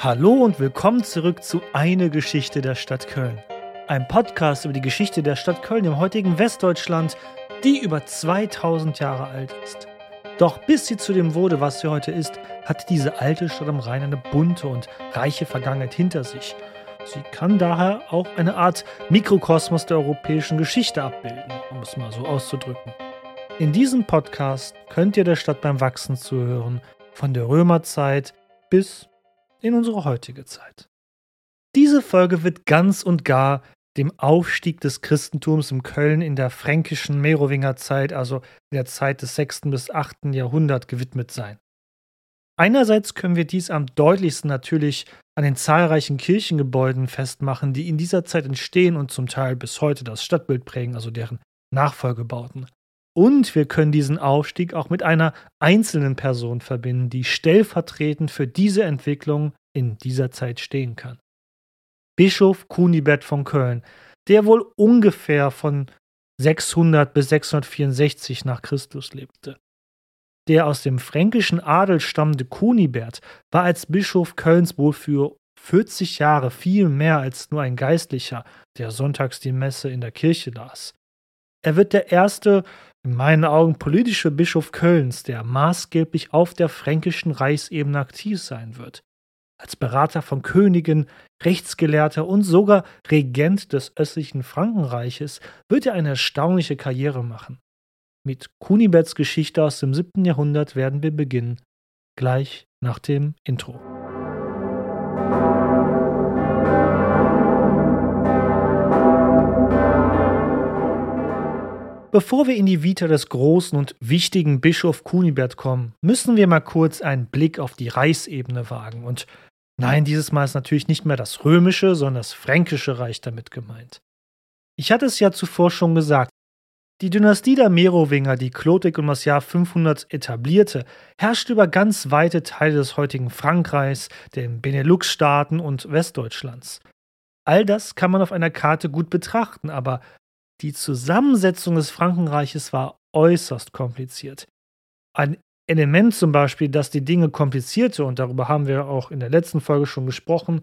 Hallo und willkommen zurück zu Eine Geschichte der Stadt Köln. Ein Podcast über die Geschichte der Stadt Köln im heutigen Westdeutschland, die über 2000 Jahre alt ist. Doch bis sie zu dem wurde, was sie heute ist, hat diese alte Stadt am Rhein eine bunte und reiche Vergangenheit hinter sich. Sie kann daher auch eine Art Mikrokosmos der europäischen Geschichte abbilden, um es mal so auszudrücken. In diesem Podcast könnt ihr der Stadt beim Wachsen zuhören, von der Römerzeit bis in unsere heutige Zeit. Diese Folge wird ganz und gar dem Aufstieg des Christentums in Köln in der fränkischen Merowingerzeit, also in der Zeit des 6. bis 8. Jahrhundert, gewidmet sein. Einerseits können wir dies am deutlichsten natürlich an den zahlreichen Kirchengebäuden festmachen, die in dieser Zeit entstehen und zum Teil bis heute das Stadtbild prägen, also deren Nachfolgebauten. Und wir können diesen Aufstieg auch mit einer einzelnen Person verbinden, die stellvertretend für diese Entwicklung in dieser Zeit stehen kann. Bischof Kunibert von Köln, der wohl ungefähr von 600 bis 664 nach Christus lebte. Der aus dem fränkischen Adel stammende Kunibert war als Bischof Kölns wohl für 40 Jahre viel mehr als nur ein Geistlicher, der sonntags die Messe in der Kirche las. Er wird der erste in meinen Augen politische Bischof Kölns, der maßgeblich auf der fränkischen Reichsebene aktiv sein wird. Als Berater von Königen, Rechtsgelehrter und sogar Regent des östlichen Frankenreiches wird er eine erstaunliche Karriere machen. Mit Kuniberts Geschichte aus dem 7. Jahrhundert werden wir beginnen, gleich nach dem Intro. Bevor wir in die Vita des großen und wichtigen Bischof Kunibert kommen, müssen wir mal kurz einen Blick auf die Reichsebene wagen. Und nein, dieses Mal ist natürlich nicht mehr das römische, sondern das fränkische Reich damit gemeint. Ich hatte es ja zuvor schon gesagt, die Dynastie der Merowinger, die Chlodwig um das Jahr 500 etablierte, herrschte über ganz weite Teile des heutigen Frankreichs, den Benelux-Staaten und Westdeutschlands. All das kann man auf einer Karte gut betrachten, aber die Zusammensetzung des Frankenreiches war äußerst kompliziert. Ein Element zum Beispiel, das die Dinge komplizierte, und darüber haben wir auch in der letzten Folge schon gesprochen,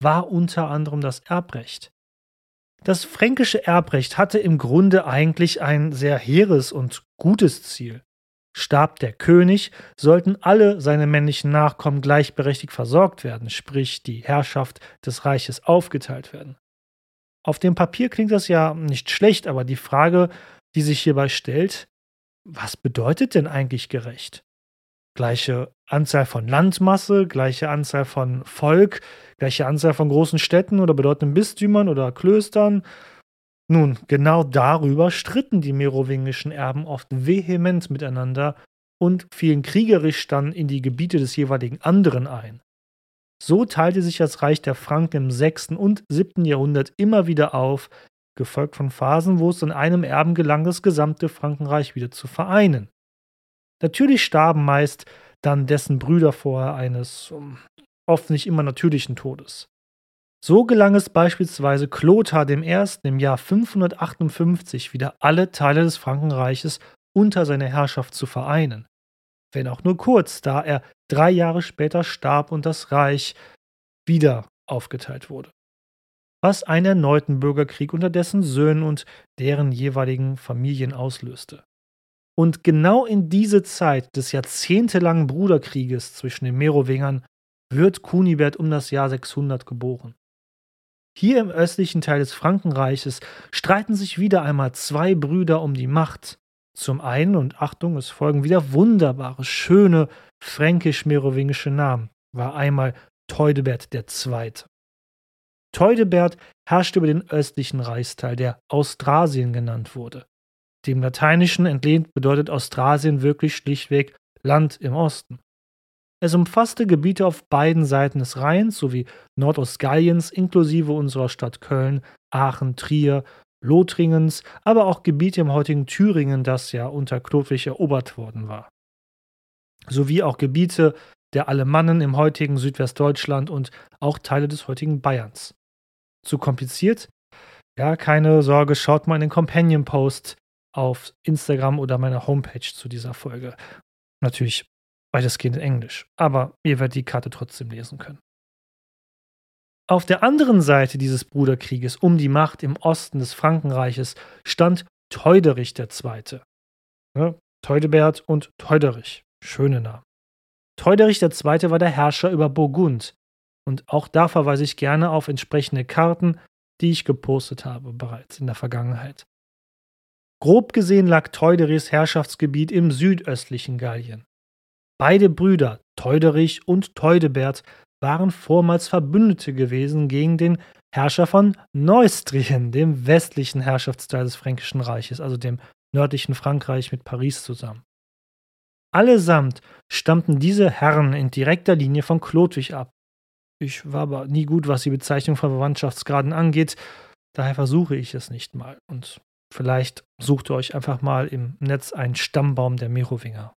war unter anderem das Erbrecht. Das fränkische Erbrecht hatte im Grunde eigentlich ein sehr hehres und gutes Ziel. Starb der König, sollten alle seine männlichen Nachkommen gleichberechtigt versorgt werden, sprich die Herrschaft des Reiches aufgeteilt werden. Auf dem Papier klingt das ja nicht schlecht, aber die Frage, die sich hierbei stellt, was bedeutet denn eigentlich gerecht? Gleiche Anzahl von Landmasse, gleiche Anzahl von Volk, gleiche Anzahl von großen Städten oder bedeutenden Bistümern oder Klöstern? Nun, genau darüber stritten die merowingischen Erben oft vehement miteinander und fielen kriegerisch dann in die Gebiete des jeweiligen anderen ein. So teilte sich das Reich der Franken im 6. und 7. Jahrhundert immer wieder auf, gefolgt von Phasen, wo es an einem Erben gelang, das gesamte Frankenreich wieder zu vereinen. Natürlich starben meist dann dessen Brüder vorher eines um, oft nicht immer natürlichen Todes. So gelang es beispielsweise Clothar I. im Jahr 558 wieder alle Teile des Frankenreiches unter seine Herrschaft zu vereinen wenn auch nur kurz, da er drei Jahre später starb und das Reich wieder aufgeteilt wurde. Was einen erneuten Bürgerkrieg unter dessen Söhnen und deren jeweiligen Familien auslöste. Und genau in diese Zeit des jahrzehntelangen Bruderkrieges zwischen den Merowingern wird Kunibert um das Jahr 600 geboren. Hier im östlichen Teil des Frankenreiches streiten sich wieder einmal zwei Brüder um die Macht, zum einen, und Achtung, es folgen wieder wunderbare, schöne fränkisch-merowingische Namen, war einmal Teudebert II. Teudebert herrschte über den östlichen Reichsteil, der Austrasien genannt wurde. Dem Lateinischen entlehnt bedeutet Austrasien wirklich schlichtweg Land im Osten. Es umfasste Gebiete auf beiden Seiten des Rheins sowie Nordostgalliens inklusive unserer Stadt Köln, Aachen, Trier Lothringens, aber auch Gebiete im heutigen Thüringen, das ja unter Chlodwig erobert worden war. Sowie auch Gebiete der Alemannen im heutigen Südwestdeutschland und auch Teile des heutigen Bayerns. Zu kompliziert? Ja, keine Sorge, schaut mal in den Companion Post auf Instagram oder meiner Homepage zu dieser Folge. Natürlich weitestgehend in Englisch, aber ihr werdet die Karte trotzdem lesen können. Auf der anderen Seite dieses Bruderkrieges um die Macht im Osten des Frankenreiches stand Theuderich II. Ja, Theudebert und Theuderich. Schöne Namen. Theuderich II. war der Herrscher über Burgund. Und auch da verweise ich gerne auf entsprechende Karten, die ich gepostet habe bereits in der Vergangenheit. Grob gesehen lag Theuderichs Herrschaftsgebiet im südöstlichen Gallien. Beide Brüder, Theuderich und Theudebert, waren vormals Verbündete gewesen gegen den Herrscher von Neustrien, dem westlichen Herrschaftsteil des Fränkischen Reiches, also dem nördlichen Frankreich mit Paris zusammen. Allesamt stammten diese Herren in direkter Linie von Chlodwig ab. Ich war aber nie gut, was die Bezeichnung von Verwandtschaftsgraden angeht, daher versuche ich es nicht mal. Und vielleicht sucht ihr euch einfach mal im Netz einen Stammbaum der Merowinger.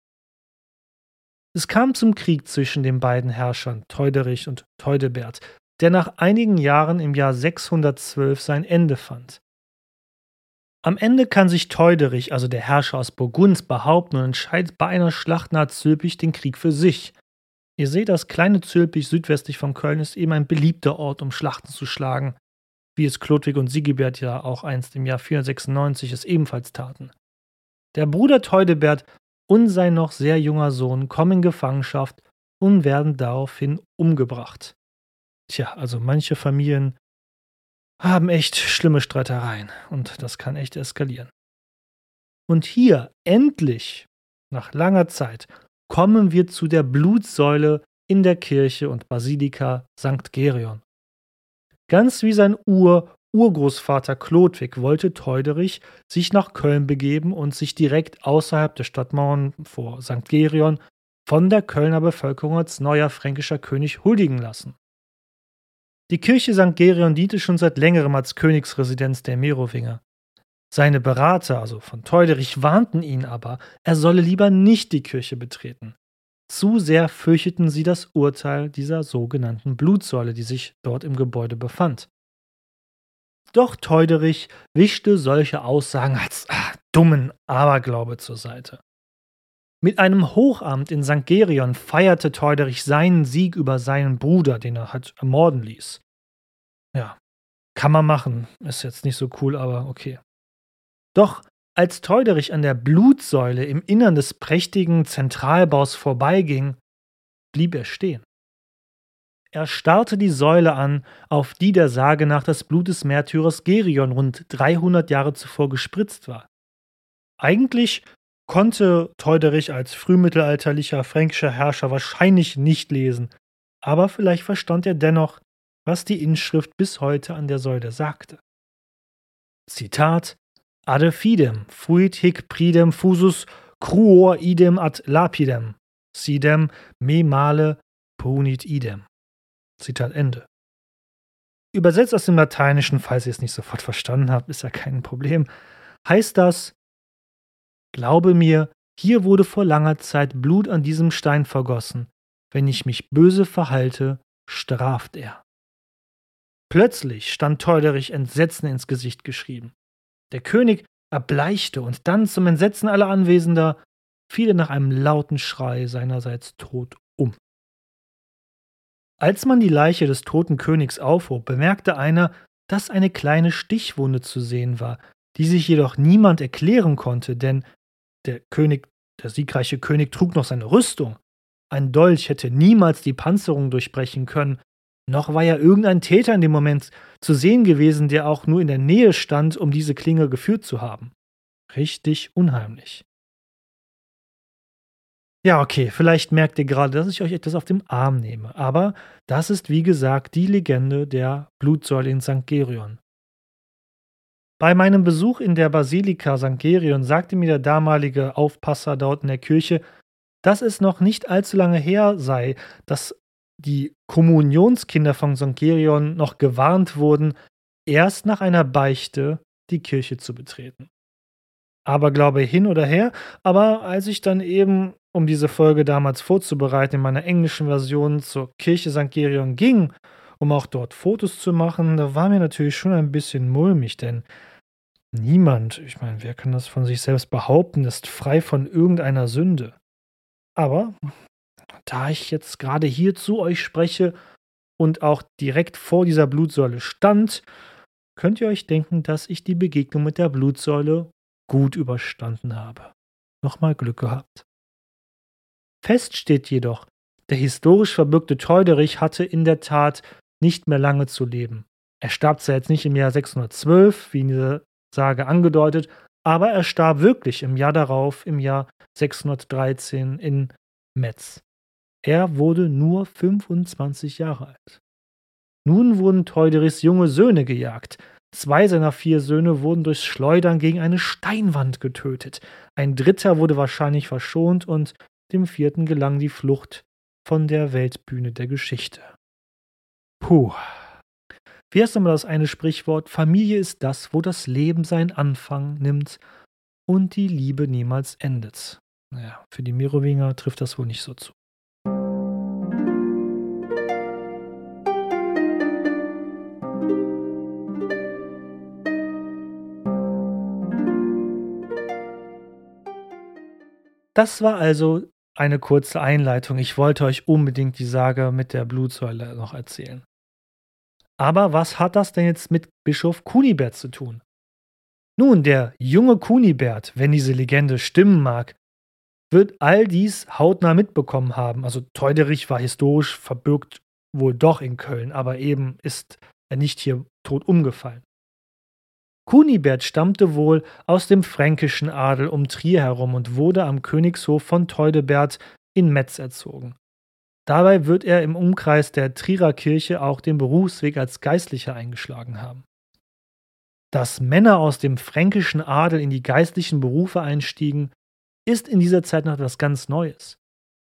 Es kam zum Krieg zwischen den beiden Herrschern, Theuderich und Theudebert, der nach einigen Jahren im Jahr 612 sein Ende fand. Am Ende kann sich Theuderich, also der Herrscher aus Burgund, behaupten und entscheidet bei einer Schlacht nahe Zülpich den Krieg für sich. Ihr seht, das kleine Zülpich südwestlich von Köln ist eben ein beliebter Ort, um Schlachten zu schlagen, wie es Chlodwig und Sigibert ja auch einst im Jahr 496 es ebenfalls taten. Der Bruder Theudebert und sein noch sehr junger Sohn kommen in Gefangenschaft und werden daraufhin umgebracht. Tja, also manche Familien haben echt schlimme Streitereien und das kann echt eskalieren. Und hier, endlich, nach langer Zeit, kommen wir zu der Blutsäule in der Kirche und Basilika St. Gerion. Ganz wie sein Ur Urgroßvater Chlodwig wollte Theuderich sich nach Köln begeben und sich direkt außerhalb der Stadtmauern vor St. Gerion von der Kölner Bevölkerung als neuer fränkischer König huldigen lassen. Die Kirche St. Gerion diente schon seit längerem als Königsresidenz der Merowinger. Seine Berater, also von Teuderich, warnten ihn aber, er solle lieber nicht die Kirche betreten. Zu sehr fürchteten sie das Urteil dieser sogenannten Blutsäule, die sich dort im Gebäude befand. Doch Teuderich wischte solche Aussagen als ach, dummen Aberglaube zur Seite. Mit einem Hochamt in St. Gerion feierte Theuderich seinen Sieg über seinen Bruder, den er hat ermorden ließ. Ja, kann man machen. Ist jetzt nicht so cool, aber okay. Doch als Theuderich an der Blutsäule im Innern des prächtigen Zentralbaus vorbeiging, blieb er stehen. Er starrte die Säule an, auf die der Sage nach das Blut des Märtyrers Gerion rund 300 Jahre zuvor gespritzt war. Eigentlich konnte Teuderich als frühmittelalterlicher fränkischer Herrscher wahrscheinlich nicht lesen, aber vielleicht verstand er dennoch, was die Inschrift bis heute an der Säule sagte. Zitat Ade fidem, fuit hic pridem fusus cruor idem ad lapidem, sidem me male punit idem. Zitat Ende. Übersetzt aus dem Lateinischen, falls ihr es nicht sofort verstanden habt, ist ja kein Problem, heißt das, Glaube mir, hier wurde vor langer Zeit Blut an diesem Stein vergossen. Wenn ich mich böse verhalte, straft er. Plötzlich stand Teuderich Entsetzen ins Gesicht geschrieben. Der König erbleichte und dann zum Entsetzen aller Anwesender fiel er nach einem lauten Schrei seinerseits tot um. Als man die Leiche des toten Königs aufhob, bemerkte einer, dass eine kleine Stichwunde zu sehen war, die sich jedoch niemand erklären konnte, denn der König, der siegreiche König trug noch seine Rüstung. Ein Dolch hätte niemals die Panzerung durchbrechen können, noch war ja irgendein Täter in dem Moment zu sehen gewesen, der auch nur in der Nähe stand, um diese Klinge geführt zu haben. Richtig unheimlich. Ja, okay, vielleicht merkt ihr gerade, dass ich euch etwas auf dem Arm nehme, aber das ist wie gesagt die Legende der Blutsäule in St. Gerion. Bei meinem Besuch in der Basilika St. Gerion sagte mir der damalige Aufpasser dort in der Kirche, dass es noch nicht allzu lange her sei, dass die Kommunionskinder von St. Gerion noch gewarnt wurden, erst nach einer Beichte die Kirche zu betreten. Aber glaube hin oder her, aber als ich dann eben, um diese Folge damals vorzubereiten, in meiner englischen Version zur Kirche St. Gerion ging um auch dort Fotos zu machen, da war mir natürlich schon ein bisschen mulmig, denn niemand, ich meine, wer kann das von sich selbst behaupten, ist frei von irgendeiner Sünde. Aber da ich jetzt gerade hier zu euch spreche, und auch direkt vor dieser Blutsäule stand, könnt ihr euch denken, dass ich die Begegnung mit der Blutsäule gut überstanden habe. Nochmal Glück gehabt. Fest steht jedoch, der historisch verbürgte Teuderich hatte in der Tat nicht mehr lange zu leben. Er starb zwar jetzt nicht im Jahr 612, wie in dieser Sage angedeutet, aber er starb wirklich im Jahr darauf, im Jahr 613 in Metz. Er wurde nur 25 Jahre alt. Nun wurden Teuderichs junge Söhne gejagt. Zwei seiner vier Söhne wurden durch Schleudern gegen eine Steinwand getötet. Ein dritter wurde wahrscheinlich verschont und dem vierten gelang die Flucht von der Weltbühne der Geschichte. Puh. Wie heißt nochmal das eine Sprichwort? Familie ist das, wo das Leben seinen Anfang nimmt und die Liebe niemals endet. Naja, für die Merowinger trifft das wohl nicht so zu. Das war also eine kurze Einleitung. Ich wollte euch unbedingt die Sage mit der Blutsäule noch erzählen. Aber was hat das denn jetzt mit Bischof Kunibert zu tun? Nun, der junge Kunibert, wenn diese Legende stimmen mag, wird all dies hautnah mitbekommen haben. Also Teuderich war historisch verbürgt wohl doch in Köln, aber eben ist er nicht hier tot umgefallen. Kunibert stammte wohl aus dem fränkischen Adel um Trier herum und wurde am Königshof von Theudebert in Metz erzogen. Dabei wird er im Umkreis der Trierer Kirche auch den Berufsweg als Geistlicher eingeschlagen haben. Dass Männer aus dem fränkischen Adel in die geistlichen Berufe einstiegen, ist in dieser Zeit noch etwas ganz Neues.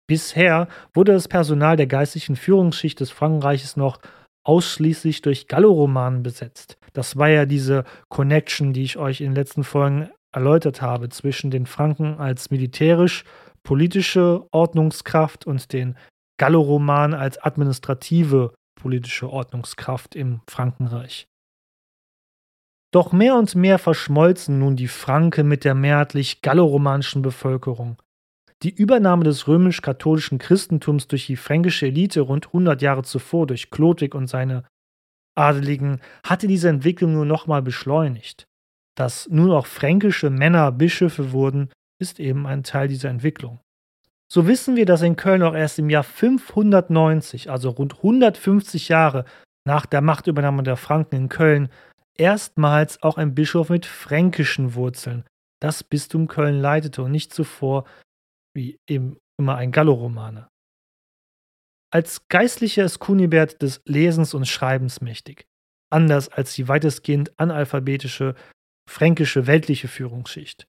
Bisher wurde das Personal der geistlichen Führungsschicht des Frankreiches noch ausschließlich durch Galloromanen besetzt. Das war ja diese Connection, die ich euch in den letzten Folgen erläutert habe, zwischen den Franken als militärisch-politische Ordnungskraft und den Galloromanen als administrative politische Ordnungskraft im Frankenreich. Doch mehr und mehr verschmolzen nun die Franken mit der mehrheitlich galloromanischen Bevölkerung. Die Übernahme des römisch-katholischen Christentums durch die fränkische Elite rund 100 Jahre zuvor durch Clotilde und seine Adeligen hatte diese Entwicklung nur nochmal beschleunigt. Dass nun auch fränkische Männer Bischöfe wurden, ist eben ein Teil dieser Entwicklung. So wissen wir, dass in Köln auch erst im Jahr 590, also rund 150 Jahre nach der Machtübernahme der Franken in Köln, erstmals auch ein Bischof mit fränkischen Wurzeln das Bistum Köln leitete und nicht zuvor wie eben immer ein Galloromane. Als Geistlicher ist Kunibert des Lesens und Schreibens mächtig, anders als die weitestgehend analphabetische fränkische weltliche Führungsschicht.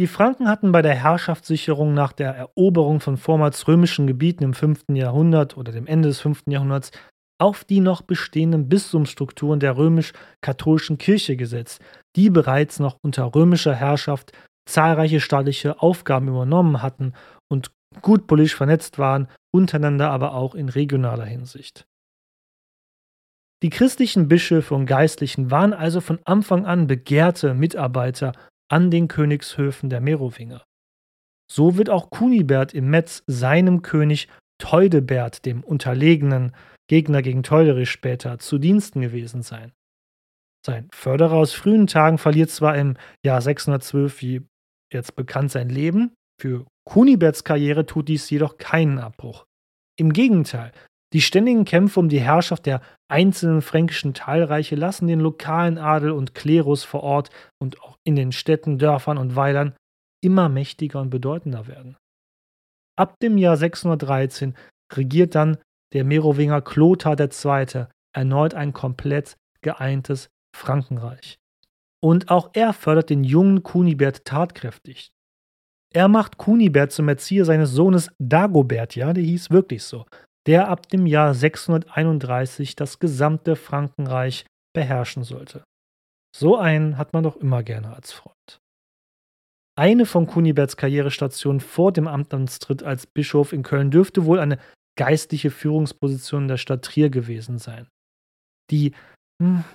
Die Franken hatten bei der Herrschaftssicherung nach der Eroberung von vormals römischen Gebieten im 5. Jahrhundert oder dem Ende des 5. Jahrhunderts auf die noch bestehenden Bistumsstrukturen der römisch-katholischen Kirche gesetzt, die bereits noch unter römischer Herrschaft zahlreiche staatliche Aufgaben übernommen hatten und gut politisch vernetzt waren, untereinander aber auch in regionaler Hinsicht. Die christlichen Bischöfe und Geistlichen waren also von Anfang an begehrte Mitarbeiter an den Königshöfen der Merowinger. So wird auch Kunibert im Metz seinem König Teudebert, dem unterlegenen Gegner gegen Teuderich später, zu Diensten gewesen sein. Sein Förderer aus frühen Tagen verliert zwar im Jahr 612 wie jetzt bekannt sein Leben, für Kuniberts Karriere tut dies jedoch keinen Abbruch. Im Gegenteil, die ständigen Kämpfe um die Herrschaft der einzelnen fränkischen Teilreiche lassen den lokalen Adel und Klerus vor Ort und auch in den Städten, Dörfern und Weilern immer mächtiger und bedeutender werden. Ab dem Jahr 613 regiert dann der Merowinger Klothar II. erneut ein komplett geeintes Frankenreich. Und auch er fördert den jungen Kunibert tatkräftig. Er macht Kunibert zum Erzieher seines Sohnes Dagobert, ja, der hieß wirklich so, der ab dem Jahr 631 das gesamte Frankenreich beherrschen sollte. So einen hat man doch immer gerne als Freund. Eine von Kuniberts Karrierestationen vor dem Amtsantritt als Bischof in Köln dürfte wohl eine geistliche Führungsposition der Stadt Trier gewesen sein. Die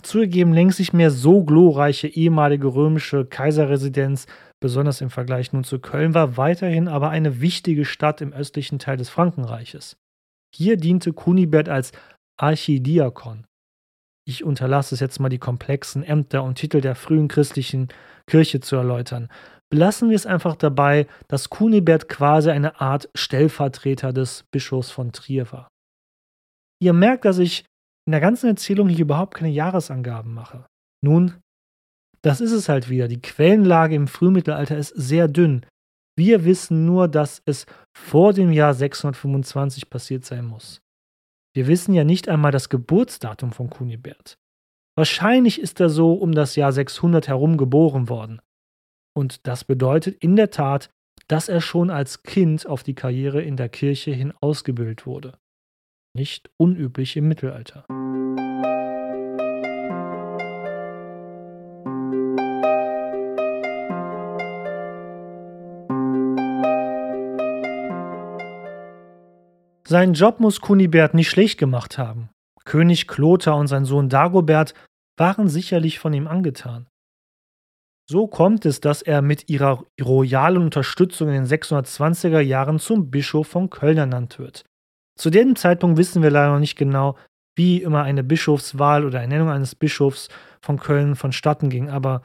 zugegeben längst nicht mehr so glorreiche ehemalige römische Kaiserresidenz, besonders im Vergleich nun zu Köln, war weiterhin aber eine wichtige Stadt im östlichen Teil des Frankenreiches. Hier diente Kunibert als Archidiakon. Ich unterlasse es jetzt mal die komplexen Ämter und Titel der frühen christlichen Kirche zu erläutern. Belassen wir es einfach dabei, dass Kunibert quasi eine Art Stellvertreter des Bischofs von Trier war. Ihr merkt, dass ich in der ganzen Erzählung hier überhaupt keine Jahresangaben mache. Nun, das ist es halt wieder. Die Quellenlage im Frühmittelalter ist sehr dünn. Wir wissen nur, dass es vor dem Jahr 625 passiert sein muss. Wir wissen ja nicht einmal das Geburtsdatum von Kunibert. Wahrscheinlich ist er so um das Jahr 600 herum geboren worden. Und das bedeutet in der Tat, dass er schon als Kind auf die Karriere in der Kirche hin ausgebildet wurde. Nicht unüblich im Mittelalter. Seinen Job muss Kunibert nicht schlecht gemacht haben. König Kloter und sein Sohn Dagobert waren sicherlich von ihm angetan. So kommt es, dass er mit ihrer royalen Unterstützung in den 620er Jahren zum Bischof von Köln ernannt wird. Zu dem Zeitpunkt wissen wir leider noch nicht genau, wie immer eine Bischofswahl oder Ernennung eines Bischofs von Köln vonstatten ging, aber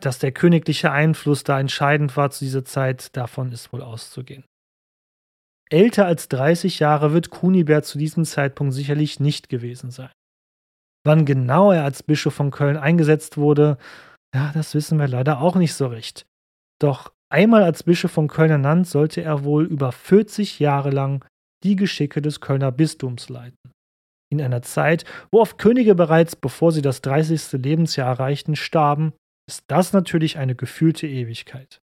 dass der königliche Einfluss da entscheidend war zu dieser Zeit, davon ist wohl auszugehen. Älter als 30 Jahre wird Kunibert zu diesem Zeitpunkt sicherlich nicht gewesen sein. Wann genau er als Bischof von Köln eingesetzt wurde, ja, das wissen wir leider auch nicht so recht. Doch einmal als Bischof von Köln ernannt, sollte er wohl über 40 Jahre lang die Geschicke des Kölner Bistums leiten. In einer Zeit, wo oft Könige bereits, bevor sie das 30. Lebensjahr erreichten, starben, ist das natürlich eine gefühlte Ewigkeit.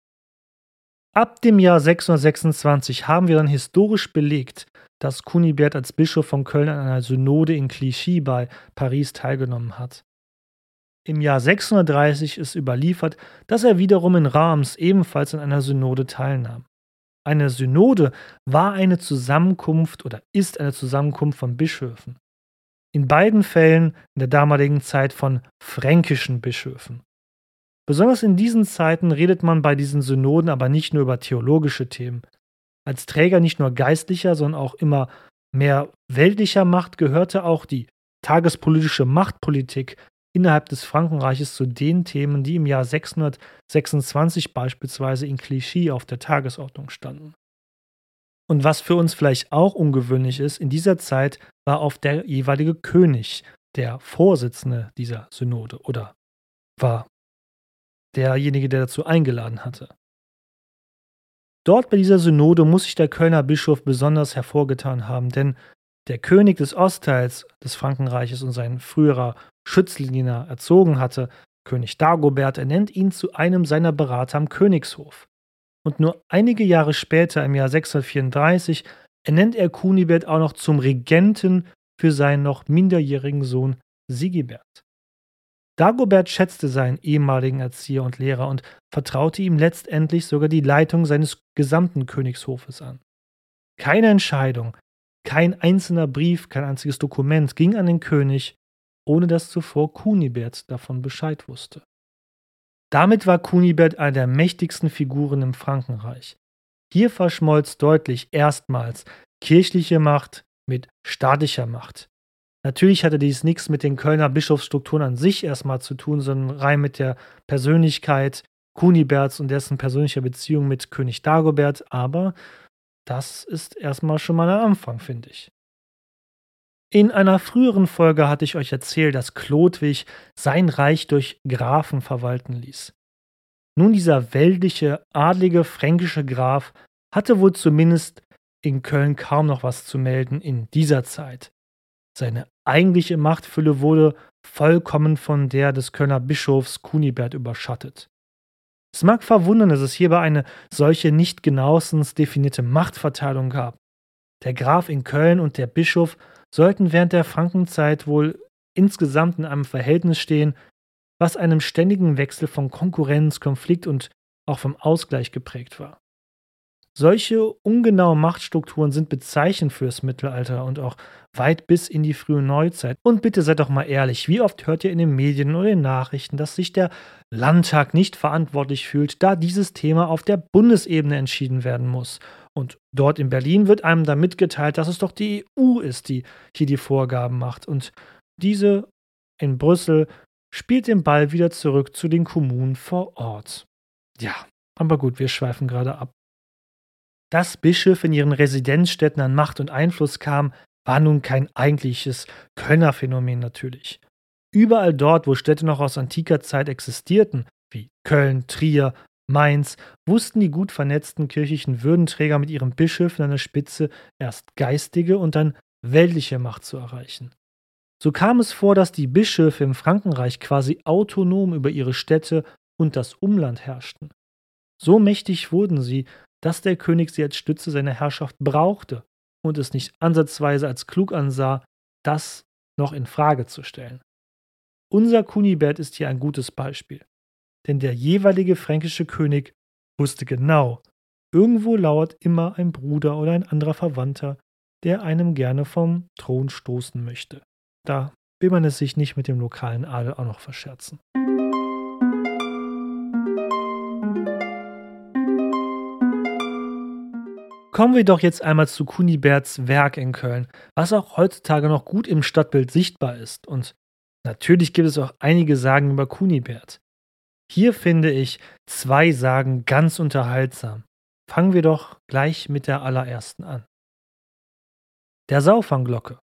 Ab dem Jahr 626 haben wir dann historisch belegt, dass Kunibert als Bischof von Köln an einer Synode in Clichy bei Paris teilgenommen hat. Im Jahr 630 ist überliefert, dass er wiederum in Reims ebenfalls an einer Synode teilnahm. Eine Synode war eine Zusammenkunft oder ist eine Zusammenkunft von Bischöfen. In beiden Fällen in der damaligen Zeit von fränkischen Bischöfen. Besonders in diesen Zeiten redet man bei diesen Synoden aber nicht nur über theologische Themen. Als Träger nicht nur geistlicher, sondern auch immer mehr weltlicher Macht gehörte auch die tagespolitische Machtpolitik innerhalb des Frankenreiches zu den Themen, die im Jahr 626 beispielsweise in Clichy auf der Tagesordnung standen. Und was für uns vielleicht auch ungewöhnlich ist, in dieser Zeit war auch der jeweilige König der Vorsitzende dieser Synode oder war derjenige, der dazu eingeladen hatte. Dort bei dieser Synode muss sich der Kölner Bischof besonders hervorgetan haben, denn der König des Ostteils des Frankenreiches und sein früherer Schützling, den er erzogen hatte, König Dagobert, ernennt ihn zu einem seiner Berater am Königshof. Und nur einige Jahre später, im Jahr 634, ernennt er Kunibert auch noch zum Regenten für seinen noch minderjährigen Sohn Sigibert. Dagobert schätzte seinen ehemaligen Erzieher und Lehrer und vertraute ihm letztendlich sogar die Leitung seines gesamten Königshofes an. Keine Entscheidung, kein einzelner Brief, kein einziges Dokument ging an den König, ohne dass zuvor Kunibert davon Bescheid wusste. Damit war Kunibert eine der mächtigsten Figuren im Frankenreich. Hier verschmolz deutlich erstmals kirchliche Macht mit staatlicher Macht. Natürlich hatte dies nichts mit den Kölner Bischofsstrukturen an sich erstmal zu tun, sondern rein mit der Persönlichkeit Kuniberts und dessen persönlicher Beziehung mit König Dagobert, aber das ist erstmal schon mal ein Anfang, finde ich. In einer früheren Folge hatte ich euch erzählt, dass Chlodwig sein Reich durch Grafen verwalten ließ. Nun, dieser weltliche, adlige fränkische Graf hatte wohl zumindest in Köln kaum noch was zu melden in dieser Zeit. Seine eigentliche Machtfülle wurde vollkommen von der des Kölner Bischofs Kunibert überschattet. Es mag verwundern, dass es hierbei eine solche nicht genauestens definierte Machtverteilung gab. Der Graf in Köln und der Bischof sollten während der Frankenzeit wohl insgesamt in einem Verhältnis stehen, was einem ständigen Wechsel von Konkurrenz, Konflikt und auch vom Ausgleich geprägt war. Solche ungenauen Machtstrukturen sind bezeichnend fürs Mittelalter und auch weit bis in die frühe Neuzeit. Und bitte seid doch mal ehrlich, wie oft hört ihr in den Medien oder den Nachrichten, dass sich der Landtag nicht verantwortlich fühlt, da dieses Thema auf der Bundesebene entschieden werden muss? Und dort in Berlin wird einem dann mitgeteilt, dass es doch die EU ist, die hier die Vorgaben macht. Und diese in Brüssel spielt den Ball wieder zurück zu den Kommunen vor Ort. Ja, aber gut, wir schweifen gerade ab. Dass Bischöfe in ihren Residenzstädten an Macht und Einfluss kamen, war nun kein eigentliches Kölner Phänomen natürlich. Überall dort, wo Städte noch aus antiker Zeit existierten, wie Köln, Trier, Mainz, wussten die gut vernetzten kirchlichen Würdenträger mit ihren Bischöfen an der Spitze erst geistige und dann weltliche Macht zu erreichen. So kam es vor, dass die Bischöfe im Frankenreich quasi autonom über ihre Städte und das Umland herrschten. So mächtig wurden sie, dass der König sie als Stütze seiner Herrschaft brauchte und es nicht ansatzweise als klug ansah, das noch in Frage zu stellen. Unser Kunibert ist hier ein gutes Beispiel, denn der jeweilige fränkische König wusste genau, irgendwo lauert immer ein Bruder oder ein anderer Verwandter, der einem gerne vom Thron stoßen möchte. Da will man es sich nicht mit dem lokalen Adel auch noch verscherzen. Kommen wir doch jetzt einmal zu Kuniberts Werk in Köln, was auch heutzutage noch gut im Stadtbild sichtbar ist. Und natürlich gibt es auch einige Sagen über Kunibert. Hier finde ich zwei Sagen ganz unterhaltsam. Fangen wir doch gleich mit der allerersten an. Der Saufangglocke.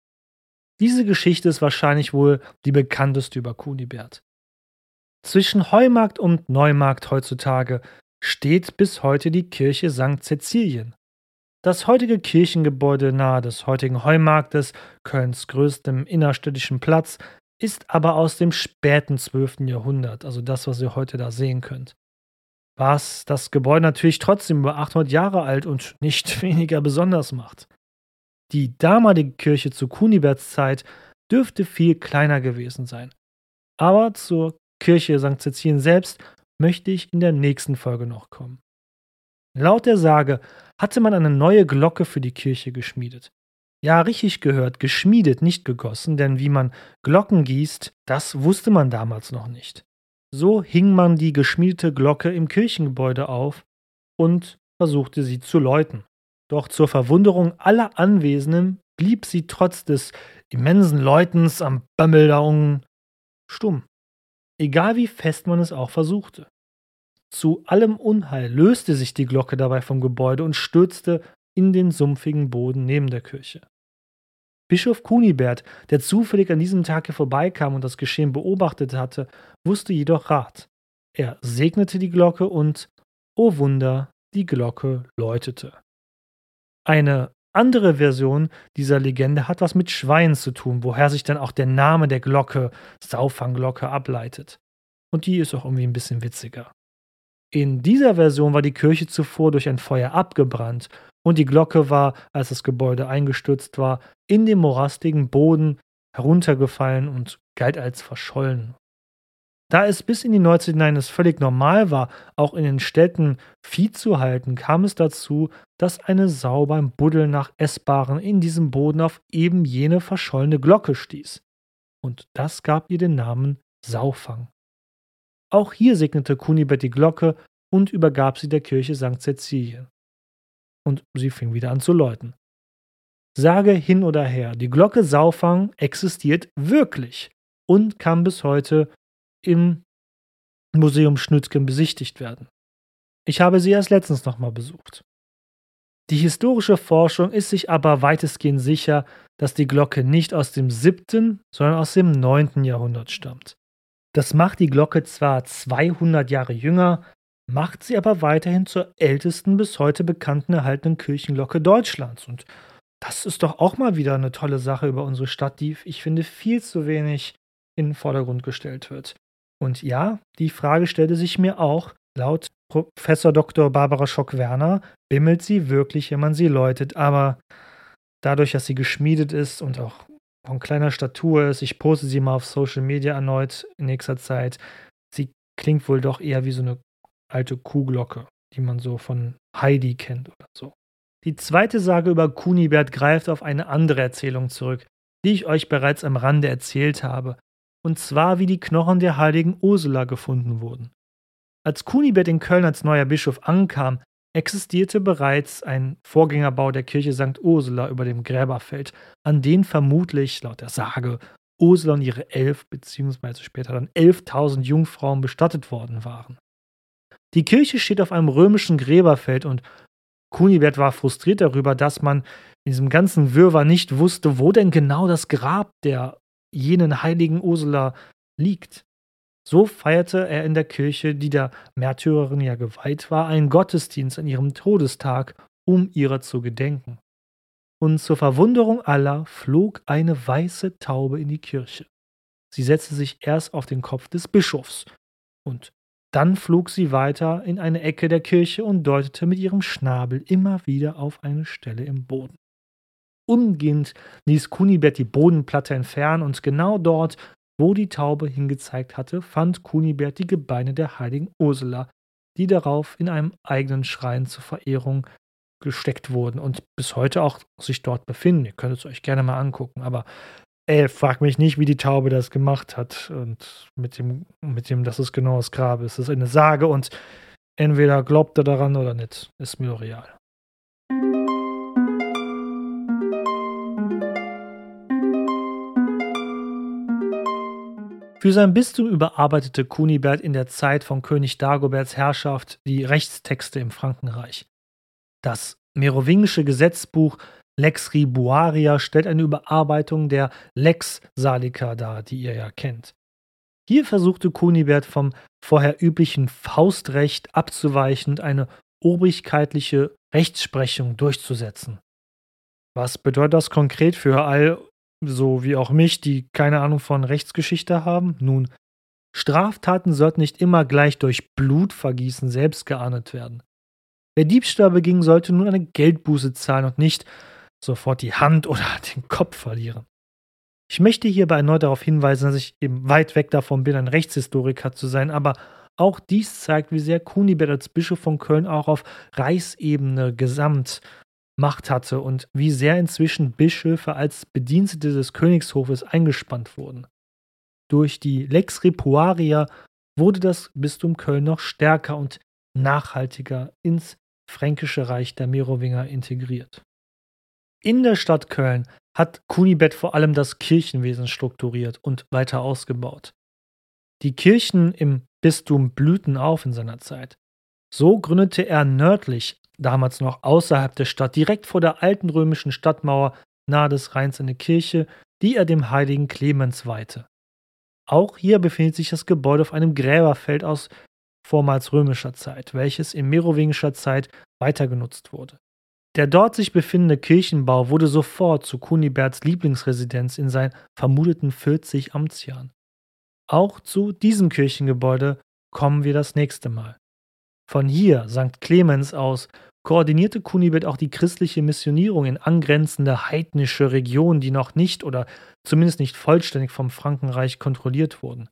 Diese Geschichte ist wahrscheinlich wohl die bekannteste über Kunibert. Zwischen Heumarkt und Neumarkt heutzutage steht bis heute die Kirche St. Cäcilien. Das heutige Kirchengebäude nahe des heutigen Heumarktes, Kölns größtem innerstädtischen Platz, ist aber aus dem späten 12. Jahrhundert, also das, was ihr heute da sehen könnt. Was das Gebäude natürlich trotzdem über 800 Jahre alt und nicht weniger besonders macht. Die damalige Kirche zu Kuniberts Zeit dürfte viel kleiner gewesen sein. Aber zur Kirche St. Cäcilien selbst möchte ich in der nächsten Folge noch kommen. Laut der Sage hatte man eine neue Glocke für die Kirche geschmiedet. Ja, richtig gehört, geschmiedet, nicht gegossen, denn wie man Glocken gießt, das wusste man damals noch nicht. So hing man die geschmiedete Glocke im Kirchengebäude auf und versuchte sie zu läuten. Doch zur Verwunderung aller Anwesenden blieb sie trotz des immensen Läutens am Bömmel da unten stumm. Egal wie fest man es auch versuchte. Zu allem Unheil löste sich die Glocke dabei vom Gebäude und stürzte in den sumpfigen Boden neben der Kirche. Bischof Kunibert, der zufällig an diesem Tag hier vorbeikam und das Geschehen beobachtet hatte, wusste jedoch Rat. Er segnete die Glocke und, o oh Wunder, die Glocke läutete. Eine andere Version dieser Legende hat was mit Schweinen zu tun, woher sich dann auch der Name der Glocke, Saufangglocke, ableitet. Und die ist auch irgendwie ein bisschen witziger. In dieser Version war die Kirche zuvor durch ein Feuer abgebrannt und die Glocke war, als das Gebäude eingestürzt war, in den morastigen Boden heruntergefallen und galt als verschollen. Da es bis in die Neuzeit hinein es völlig normal war, auch in den Städten Vieh zu halten, kam es dazu, dass eine Sau beim Buddeln nach Essbaren in diesem Boden auf eben jene verschollene Glocke stieß. Und das gab ihr den Namen Saufang. Auch hier segnete Kunibert die Glocke und übergab sie der Kirche St. Cäcilien. Und sie fing wieder an zu läuten. Sage hin oder her, die Glocke Saufang existiert wirklich und kann bis heute im Museum Schnütgen besichtigt werden. Ich habe sie erst letztens nochmal besucht. Die historische Forschung ist sich aber weitestgehend sicher, dass die Glocke nicht aus dem 7., sondern aus dem 9. Jahrhundert stammt. Das macht die Glocke zwar 200 Jahre jünger, macht sie aber weiterhin zur ältesten bis heute bekannten erhaltenen Kirchenglocke Deutschlands. Und das ist doch auch mal wieder eine tolle Sache über unsere Stadt, die ich finde viel zu wenig in den Vordergrund gestellt wird. Und ja, die Frage stellte sich mir auch, laut Professor Dr. Barbara Schock-Werner bimmelt sie wirklich, wenn man sie läutet, aber dadurch, dass sie geschmiedet ist und auch von kleiner Statur ist. Ich poste sie mal auf Social Media erneut in nächster Zeit. Sie klingt wohl doch eher wie so eine alte Kuhglocke, die man so von Heidi kennt oder so. Die zweite Sage über Kunibert greift auf eine andere Erzählung zurück, die ich euch bereits am Rande erzählt habe, und zwar wie die Knochen der heiligen Ursula gefunden wurden. Als Kunibert in Köln als neuer Bischof ankam, existierte bereits ein Vorgängerbau der Kirche St. Ursula über dem Gräberfeld, an den vermutlich, laut der Sage, Ursula und ihre elf beziehungsweise später dann 11.000 Jungfrauen bestattet worden waren. Die Kirche steht auf einem römischen Gräberfeld und Kunibert war frustriert darüber, dass man in diesem ganzen Wirrwarr nicht wusste, wo denn genau das Grab der jenen heiligen Ursula liegt. So feierte er in der Kirche, die der Märtyrerin ja geweiht war, einen Gottesdienst an ihrem Todestag, um ihrer zu gedenken. Und zur Verwunderung aller flog eine weiße Taube in die Kirche. Sie setzte sich erst auf den Kopf des Bischofs, und dann flog sie weiter in eine Ecke der Kirche und deutete mit ihrem Schnabel immer wieder auf eine Stelle im Boden. Umgehend ließ Kunibert die Bodenplatte entfernen und genau dort, wo die Taube hingezeigt hatte, fand Kunibert die Gebeine der heiligen Ursula, die darauf in einem eigenen Schrein zur Verehrung gesteckt wurden und bis heute auch sich dort befinden. Ihr könnt es euch gerne mal angucken, aber ey, frag mich nicht, wie die Taube das gemacht hat und mit dem, mit dem, dass es genau das Grab ist. Das ist eine Sage und entweder glaubt er daran oder nicht. Ist mir doch real. Für sein Bistum überarbeitete Kunibert in der Zeit von König Dagoberts Herrschaft die Rechtstexte im Frankenreich. Das merowingische Gesetzbuch Lex Ribuaria stellt eine Überarbeitung der Lex Salica dar, die ihr ja kennt. Hier versuchte Kunibert vom vorher üblichen Faustrecht abzuweichend eine obrigkeitliche Rechtsprechung durchzusetzen. Was bedeutet das konkret für all so wie auch mich, die keine Ahnung von Rechtsgeschichte haben? Nun, Straftaten sollten nicht immer gleich durch Blutvergießen selbst geahndet werden. Wer Diebstahl beging, sollte nun eine Geldbuße zahlen und nicht sofort die Hand oder den Kopf verlieren. Ich möchte hierbei erneut darauf hinweisen, dass ich eben weit weg davon bin, ein Rechtshistoriker zu sein, aber auch dies zeigt, wie sehr Kunibert als Bischof von Köln auch auf Reichsebene gesamt Macht hatte und wie sehr inzwischen Bischöfe als Bedienstete des Königshofes eingespannt wurden. Durch die Lex Ripuaria wurde das Bistum Köln noch stärker und nachhaltiger ins Fränkische Reich der Merowinger integriert. In der Stadt Köln hat Kunibet vor allem das Kirchenwesen strukturiert und weiter ausgebaut. Die Kirchen im Bistum blühten auf in seiner Zeit. So gründete er nördlich damals noch außerhalb der Stadt, direkt vor der alten römischen Stadtmauer nahe des Rheins eine Kirche, die er dem heiligen Clemens weihte. Auch hier befindet sich das Gebäude auf einem Gräberfeld aus vormals römischer Zeit, welches in merowingischer Zeit weiter genutzt wurde. Der dort sich befindende Kirchenbau wurde sofort zu Kuniberts Lieblingsresidenz in seinen vermuteten 40 Amtsjahren. Auch zu diesem Kirchengebäude kommen wir das nächste Mal. Von hier, St. Clemens aus, koordinierte Kunibert auch die christliche Missionierung in angrenzende heidnische Regionen, die noch nicht oder zumindest nicht vollständig vom Frankenreich kontrolliert wurden.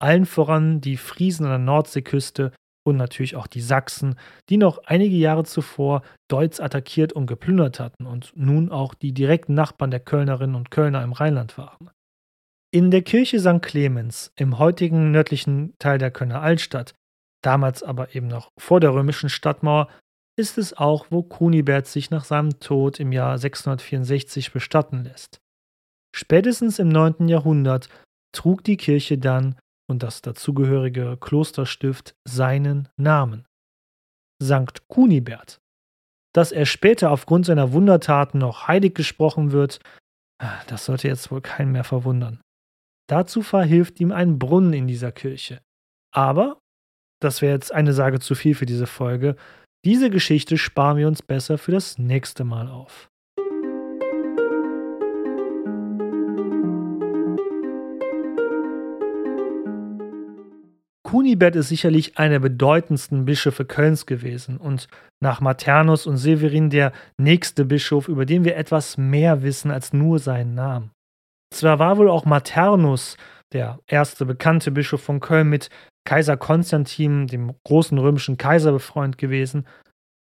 Allen voran die Friesen an der Nordseeküste und natürlich auch die Sachsen, die noch einige Jahre zuvor Deutz attackiert und geplündert hatten und nun auch die direkten Nachbarn der Kölnerinnen und Kölner im Rheinland waren. In der Kirche St. Clemens, im heutigen nördlichen Teil der Kölner Altstadt, damals aber eben noch vor der römischen Stadtmauer, ist es auch, wo Kunibert sich nach seinem Tod im Jahr 664 bestatten lässt. Spätestens im 9. Jahrhundert trug die Kirche dann und das dazugehörige Klosterstift seinen Namen. Sankt Kunibert. Dass er später aufgrund seiner Wundertaten noch heilig gesprochen wird, das sollte jetzt wohl keinen mehr verwundern. Dazu verhilft ihm ein Brunnen in dieser Kirche. Aber, das wäre jetzt eine Sage zu viel für diese Folge, diese Geschichte sparen wir uns besser für das nächste Mal auf. Kunibert ist sicherlich einer der bedeutendsten Bischöfe Kölns gewesen und nach Maternus und Severin der nächste Bischof, über den wir etwas mehr wissen als nur seinen Namen. Zwar war wohl auch Maternus der erste bekannte Bischof von Köln mit Kaiser Konstantin, dem großen römischen Kaiser, befreundet gewesen.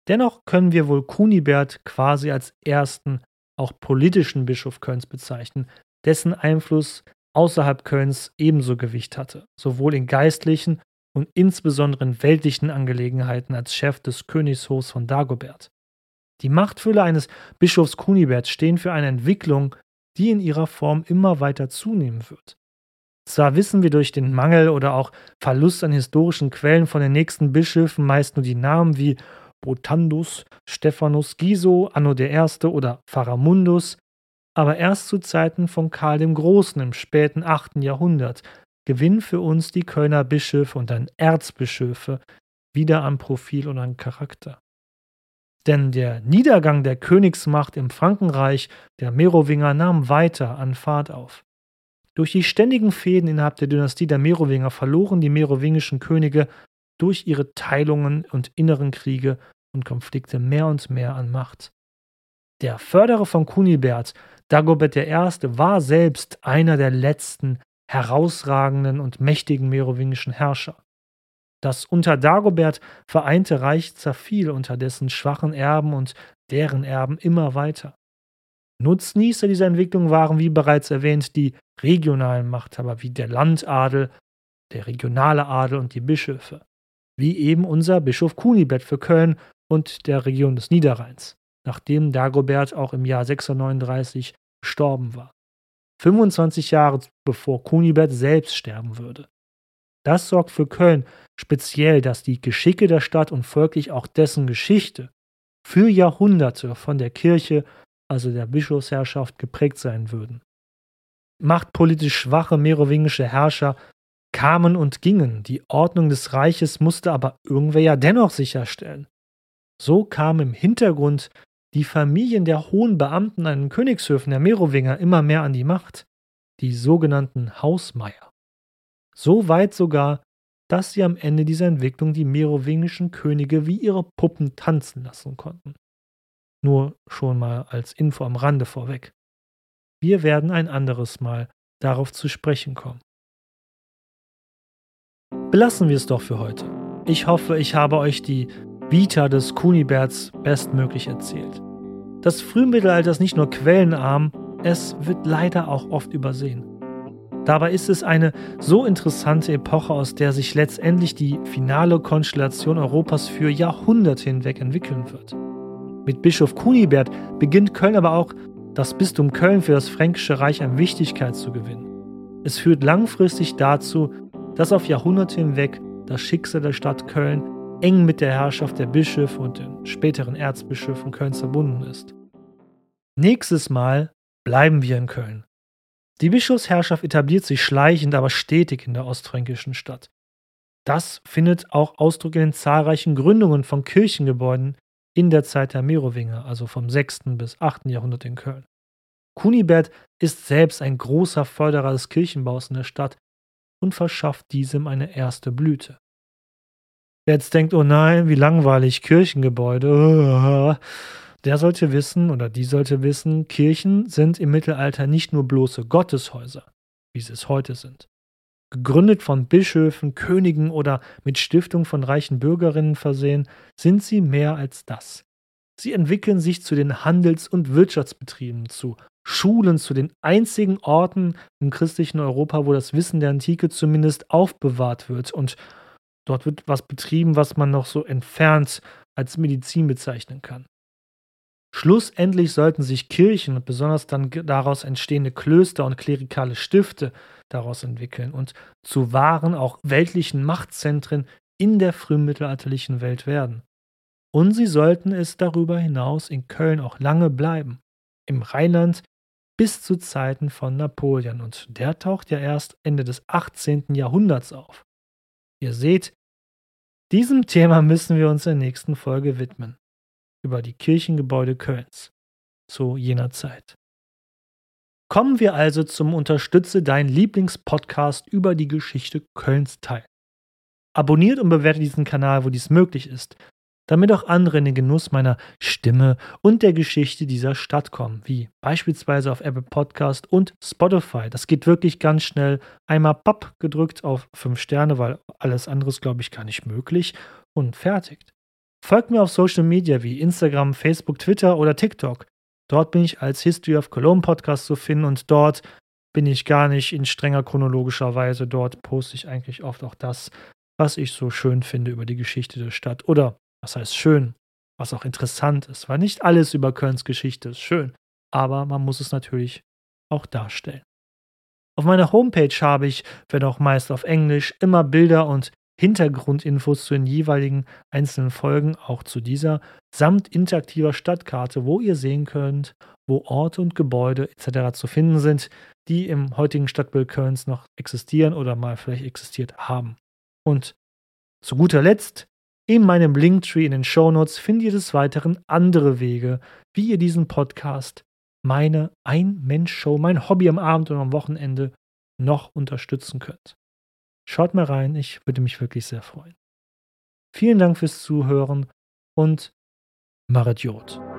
Dennoch können wir wohl Kunibert quasi als ersten, auch politischen Bischof Kölns bezeichnen, dessen Einfluss außerhalb Kölns ebenso Gewicht hatte, sowohl in geistlichen und insbesondere in weltlichen Angelegenheiten als Chef des Königshofs von Dagobert. Die Machtfülle eines Bischofs Kunibert stehen für eine Entwicklung, die in ihrer Form immer weiter zunehmen wird. Zwar wissen wir durch den Mangel oder auch Verlust an historischen Quellen von den nächsten Bischöfen meist nur die Namen wie Botandus, Stephanus Giso, Anno I. oder Pharamundus, aber erst zu Zeiten von Karl dem Großen im späten 8. Jahrhundert gewinnen für uns die Kölner Bischöfe und dann Erzbischöfe wieder an Profil und an Charakter. Denn der Niedergang der Königsmacht im Frankenreich der Merowinger nahm weiter an Fahrt auf. Durch die ständigen Fäden innerhalb der Dynastie der Merowinger verloren die merowingischen Könige durch ihre Teilungen und inneren Kriege und Konflikte mehr und mehr an Macht. Der Förderer von Kunibert, Dagobert I., war selbst einer der letzten herausragenden und mächtigen merowingischen Herrscher. Das unter Dagobert vereinte Reich zerfiel unter dessen schwachen Erben und deren Erben immer weiter. Nutznießer dieser Entwicklung waren, wie bereits erwähnt, die regionalen Machthaber wie der Landadel, der regionale Adel und die Bischöfe, wie eben unser Bischof Kunibert für Köln und der Region des Niederrheins, nachdem Dagobert auch im Jahr 639 gestorben war. 25 Jahre bevor Kunibert selbst sterben würde. Das sorgt für Köln speziell, dass die Geschicke der Stadt und folglich auch dessen Geschichte für Jahrhunderte von der Kirche, also der Bischofsherrschaft, geprägt sein würden. Machtpolitisch schwache merowingische Herrscher kamen und gingen, die Ordnung des Reiches musste aber irgendwer ja dennoch sicherstellen. So kam im Hintergrund die Familien der hohen Beamten an den Königshöfen der Merowinger immer mehr an die Macht, die sogenannten Hausmeier. So weit sogar, dass sie am Ende dieser Entwicklung die merowingischen Könige wie ihre Puppen tanzen lassen konnten. Nur schon mal als Info am Rande vorweg. Wir werden ein anderes Mal darauf zu sprechen kommen. Belassen wir es doch für heute. Ich hoffe, ich habe euch die Vita des Kuniberts bestmöglich erzählt. Das Frühmittelalter ist nicht nur quellenarm, es wird leider auch oft übersehen. Dabei ist es eine so interessante Epoche, aus der sich letztendlich die finale Konstellation Europas für Jahrhunderte hinweg entwickeln wird. Mit Bischof Kunibert beginnt Köln aber auch das Bistum Köln für das Fränkische Reich an Wichtigkeit zu gewinnen. Es führt langfristig dazu, dass auf Jahrhunderte hinweg das Schicksal der Stadt Köln eng mit der Herrschaft der Bischöfe und den späteren Erzbischöfen Kölns verbunden ist. Nächstes Mal bleiben wir in Köln. Die Bischofsherrschaft etabliert sich schleichend, aber stetig in der ostfränkischen Stadt. Das findet auch Ausdruck in den zahlreichen Gründungen von Kirchengebäuden in der Zeit der Merowinger, also vom 6. bis 8. Jahrhundert in Köln. Kunibert ist selbst ein großer Förderer des Kirchenbaus in der Stadt und verschafft diesem eine erste Blüte. Wer jetzt denkt, oh nein, wie langweilig, Kirchengebäude, der sollte wissen oder die sollte wissen, Kirchen sind im Mittelalter nicht nur bloße Gotteshäuser, wie sie es heute sind. Gegründet von Bischöfen, Königen oder mit Stiftung von reichen Bürgerinnen versehen, sind sie mehr als das. Sie entwickeln sich zu den Handels- und Wirtschaftsbetrieben, zu Schulen, zu den einzigen Orten im christlichen Europa, wo das Wissen der Antike zumindest aufbewahrt wird und Dort wird was betrieben, was man noch so entfernt als Medizin bezeichnen kann. Schlussendlich sollten sich Kirchen und besonders dann daraus entstehende Klöster und klerikale Stifte daraus entwickeln und zu wahren, auch weltlichen Machtzentren in der frühmittelalterlichen Welt werden. Und sie sollten es darüber hinaus in Köln auch lange bleiben. Im Rheinland bis zu Zeiten von Napoleon und der taucht ja erst Ende des 18. Jahrhunderts auf. Ihr seht, diesem Thema müssen wir uns in der nächsten Folge widmen. Über die Kirchengebäude Kölns zu jener Zeit. Kommen wir also zum Unterstütze dein Lieblingspodcast über die Geschichte Kölns teil. Abonniert und bewertet diesen Kanal, wo dies möglich ist damit auch andere in den Genuss meiner Stimme und der Geschichte dieser Stadt kommen, wie beispielsweise auf Apple Podcast und Spotify. Das geht wirklich ganz schnell. Einmal papp gedrückt auf 5 Sterne, weil alles andere ist, glaube ich, gar nicht möglich und fertig. Folgt mir auf Social Media wie Instagram, Facebook, Twitter oder TikTok. Dort bin ich als History of Cologne Podcast zu finden und dort bin ich gar nicht in strenger chronologischer Weise. Dort poste ich eigentlich oft auch das, was ich so schön finde über die Geschichte der Stadt. Oder was heißt schön, was auch interessant ist, weil nicht alles über Kölns Geschichte ist schön, aber man muss es natürlich auch darstellen. Auf meiner Homepage habe ich, wenn auch meist auf Englisch, immer Bilder und Hintergrundinfos zu den jeweiligen einzelnen Folgen, auch zu dieser, samt interaktiver Stadtkarte, wo ihr sehen könnt, wo Orte und Gebäude etc. zu finden sind, die im heutigen Stadtbild Kölns noch existieren oder mal vielleicht existiert haben. Und zu guter Letzt, in meinem Linktree in den Shownotes findet ihr des Weiteren andere Wege, wie ihr diesen Podcast, meine Ein-Mensch-Show, mein Hobby am Abend und am Wochenende noch unterstützen könnt. Schaut mal rein, ich würde mich wirklich sehr freuen. Vielen Dank fürs Zuhören und Maradiot.